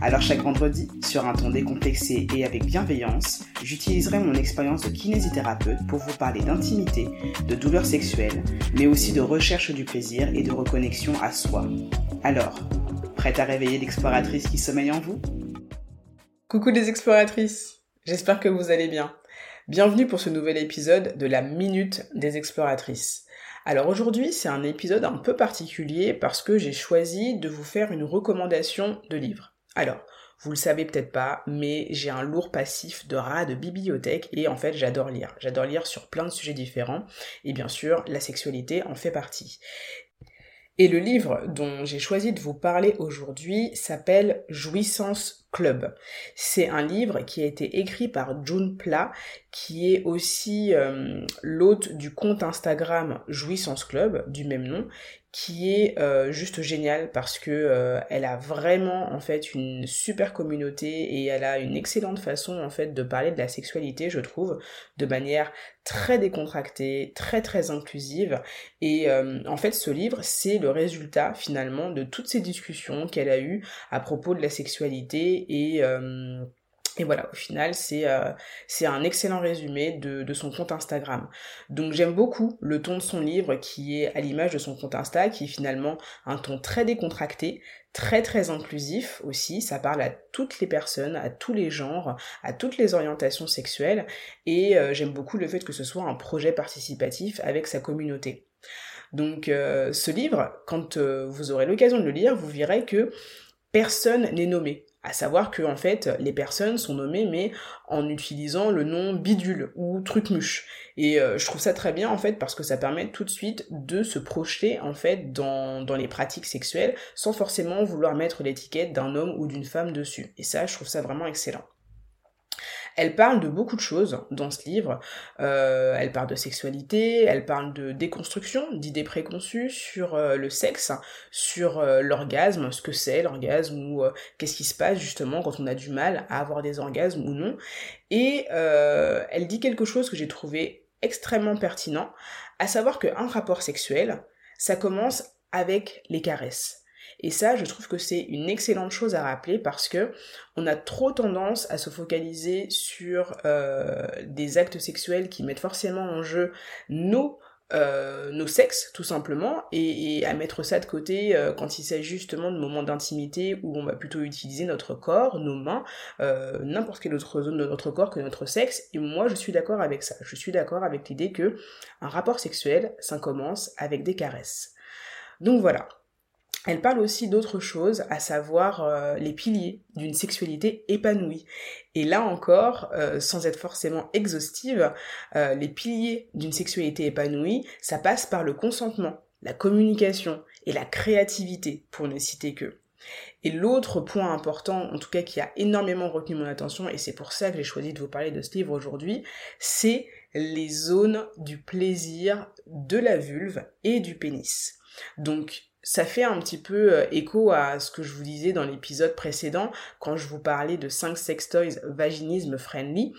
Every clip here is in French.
Alors chaque vendredi, sur un ton décomplexé et avec bienveillance, j'utiliserai mon expérience de kinésithérapeute pour vous parler d'intimité, de douleurs sexuelles, mais aussi de recherche du plaisir et de reconnexion à soi. Alors, prête à réveiller l'exploratrice qui sommeille en vous? Coucou les exploratrices, j'espère que vous allez bien. Bienvenue pour ce nouvel épisode de la Minute des exploratrices. Alors aujourd'hui c'est un épisode un peu particulier parce que j'ai choisi de vous faire une recommandation de livre. Alors, vous le savez peut-être pas, mais j'ai un lourd passif de rats de bibliothèque et en fait j'adore lire. J'adore lire sur plein de sujets différents et bien sûr la sexualité en fait partie. Et le livre dont j'ai choisi de vous parler aujourd'hui s'appelle Jouissance Club. C'est un livre qui a été écrit par June Pla, qui est aussi euh, l'hôte du compte Instagram Jouissance Club, du même nom, qui est euh, juste géniale parce que euh, elle a vraiment en fait une super communauté et elle a une excellente façon en fait de parler de la sexualité je trouve de manière très décontractée, très très inclusive et en fait ce livre c'est le résultat finalement de toutes ces discussions qu'elle a eues à propos de la sexualité et et voilà, au final, c'est euh, un excellent résumé de, son compte Instagram. Donc j'aime beaucoup le ton de son livre qui est à l'image de son compte Insta, qui est finalement un ton très décontracté, très très inclusif aussi. Ça parle à toutes les personnes, à tous les genres, à toutes les orientations sexuelles. Et euh, j'aime beaucoup le fait que ce soit un projet participatif avec sa communauté. Donc euh, ce livre, quand vous aurez l'occasion de le lire, vous verrez que personne n'est nommé. À savoir que en fait, les personnes sont nommées mais en utilisant le nom bidule ou trucmuche. Et euh, je trouve ça très bien en fait parce que ça permet tout de suite de se projeter en fait dans, dans les pratiques sexuelles sans forcément vouloir mettre l'étiquette d'un homme ou d'une femme dessus. Et ça, je trouve ça vraiment excellent. Elle parle de beaucoup de choses dans ce livre. Euh, elle parle de sexualité, elle parle de déconstruction, d'idées préconçues sur euh, le sexe, sur euh, l'orgasme, ce que c'est l'orgasme ou qu'est-ce qui se passe justement quand on a du mal à avoir des orgasmes ou non. Et elle dit quelque chose que j'ai trouvé extrêmement pertinent, à savoir qu'un rapport sexuel, ça commence avec les caresses. Et ça, je trouve que c'est une excellente chose à rappeler parce que on a trop tendance à se focaliser sur euh, des actes sexuels qui mettent forcément en jeu nos euh, nos sexes tout simplement et, à mettre ça de côté euh, quand il s'agit justement de moments d'intimité où on va plutôt utiliser notre corps, nos mains, n'importe quelle autre zone de notre corps que notre sexe et moi je suis d'accord avec ça. Je suis d'accord avec l'idée que un rapport sexuel ça commence avec des caresses. Donc voilà, elle parle aussi d'autres choses, à savoir euh, les piliers d'une sexualité épanouie. Et là encore, euh, sans être forcément exhaustive, euh, les piliers d'une sexualité épanouie, ça passe par le consentement, la communication et la créativité, pour ne citer que. Et l'autre point important, en tout cas qui a énormément retenu mon attention, et c'est pour ça que j'ai choisi de vous parler de ce livre aujourd'hui, c'est les zones du plaisir de la vulve et du pénis. Donc ça fait un petit peu euh, écho à ce que je vous disais dans l'épisode précédent quand je vous parlais de 5 sextoys vaginisme friendly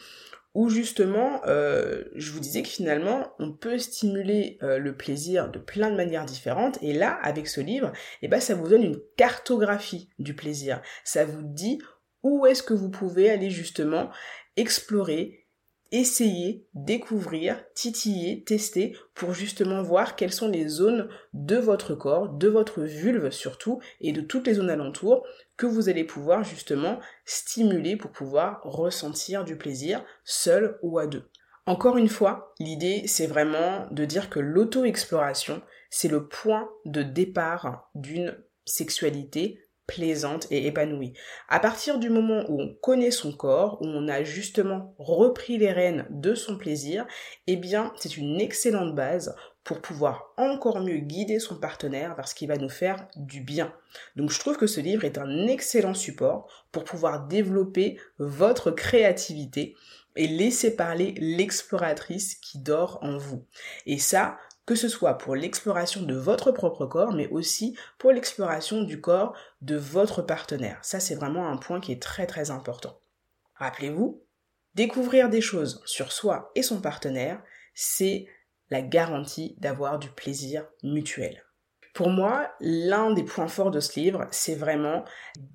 où justement euh, je vous disais que finalement on peut stimuler euh, le plaisir de plein de manières différentes et là avec ce livre eh ben ça vous donne une cartographie du plaisir. Ça vous dit où est-ce que vous pouvez aller justement explorer essayer, découvrir, titiller, tester pour justement voir quelles sont les zones de votre corps, de votre vulve surtout, et de toutes les zones alentours que vous allez pouvoir justement stimuler pour pouvoir ressentir du plaisir seul ou à deux. Encore une fois, l'idée c'est vraiment de dire que l'auto-exploration, c'est le point de départ d'une sexualité plaisante et épanouie. À partir du moment où on connaît son corps, où on a justement repris les rênes de son plaisir, eh bien, c'est une excellente base pour pouvoir encore mieux guider son partenaire vers ce qui va nous faire du bien. Donc je trouve que ce livre est un excellent support pour pouvoir développer votre créativité et laisser parler l'exploratrice qui dort en vous. Et ça, que ce soit pour l'exploration de votre propre corps, mais aussi pour l'exploration du corps de votre partenaire. Ça, c'est vraiment un point qui est très très important. Rappelez-vous, découvrir des choses sur soi et son partenaire, c'est la garantie d'avoir du plaisir mutuel. Pour moi, l'un des points forts de ce livre, c'est vraiment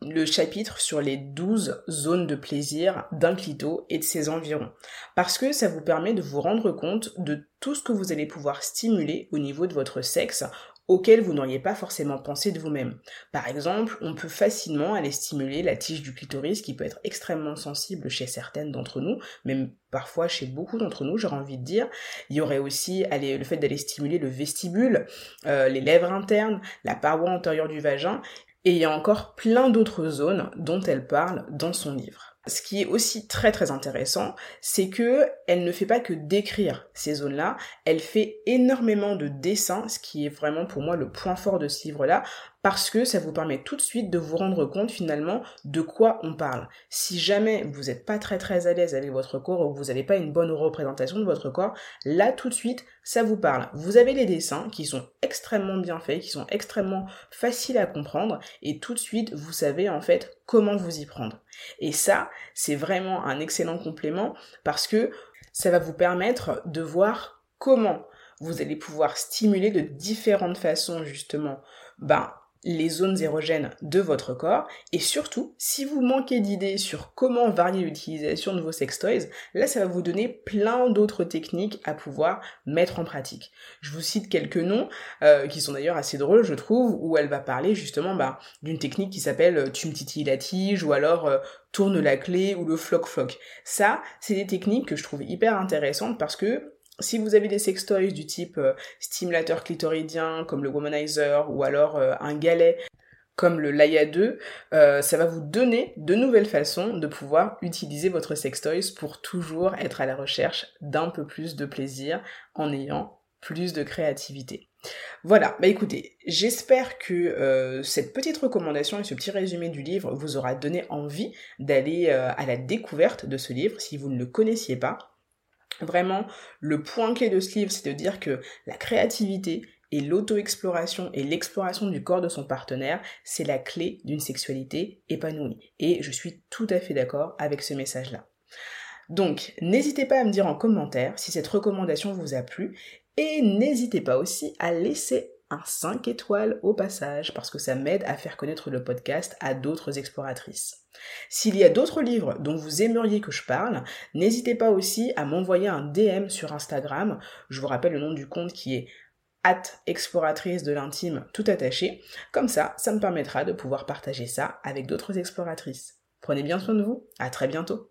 le chapitre sur les 12 zones de plaisir d'un clito et de ses environs. Parce que ça vous permet de vous rendre compte de tout ce que vous allez pouvoir stimuler au niveau de votre sexe auquel vous n'auriez pas forcément pensé de vous-même. Par exemple, on peut facilement aller stimuler la tige du clitoris qui peut être extrêmement sensible chez certaines d'entre nous, même parfois chez beaucoup d'entre nous, j'aurais envie de dire. Il y aurait aussi le fait d'aller stimuler le vestibule, euh, les lèvres internes, la paroi antérieure du vagin, et il y a encore plein d'autres zones dont elle parle dans son livre. Ce qui est aussi très très intéressant, c'est que elle ne fait pas que décrire ces zones-là, elle fait énormément de dessins, ce qui est vraiment pour moi le point fort de ce livre-là, parce que ça vous permet tout de suite de vous rendre compte finalement de quoi on parle. Si jamais vous n'êtes pas très très à l'aise avec votre corps ou que vous n'avez pas une bonne représentation de votre corps, là tout de suite ça vous parle. Vous avez les dessins qui sont extrêmement bien faits, qui sont extrêmement faciles à comprendre et tout de suite vous savez en fait comment vous y prendre. Et ça c'est vraiment un excellent complément parce que ça va vous permettre de voir comment vous allez pouvoir stimuler de différentes façons justement ben, les zones érogènes de votre corps et surtout si vous manquez d'idées sur comment varier l'utilisation de vos sextoys, là ça va vous donner plein d'autres techniques à pouvoir mettre en pratique. Je vous cite quelques noms euh, qui sont d'ailleurs assez drôles je trouve où elle va parler justement bah, d'une technique qui s'appelle euh, tu me titilles la tige ou alors euh, tourne la clé ou le floc floc. Ça c'est des techniques que je trouve hyper intéressantes parce que si vous avez des sextoys du type euh, stimulateur clitoridien comme le womanizer ou alors euh, un galet comme le Laia 2, euh, ça va vous donner de nouvelles façons de pouvoir utiliser votre sextoys pour toujours être à la recherche d'un peu plus de plaisir en ayant plus de créativité. Voilà, bah écoutez, j'espère que cette petite recommandation et ce petit résumé du livre vous aura donné envie d'aller à la découverte de ce livre si vous ne le connaissiez pas. Vraiment, le point clé de ce livre, c'est de dire que la créativité et l'auto-exploration et l'exploration du corps de son partenaire, c'est la clé d'une sexualité épanouie. Et je suis tout à fait d'accord avec ce message-là. Donc, n'hésitez pas à me dire en commentaire si cette recommandation vous a plu et n'hésitez pas aussi à laisser un 5 étoiles au passage parce que ça m'aide à faire connaître le podcast à d'autres exploratrices. S'il y a d'autres livres dont vous aimeriez que je parle, n'hésitez pas aussi à m'envoyer un DM sur Instagram. Je vous rappelle le nom du compte qui est at exploratrice de l'intime tout attaché. Comme ça, ça me permettra de pouvoir partager ça avec d'autres exploratrices. Prenez bien soin de vous. À très bientôt.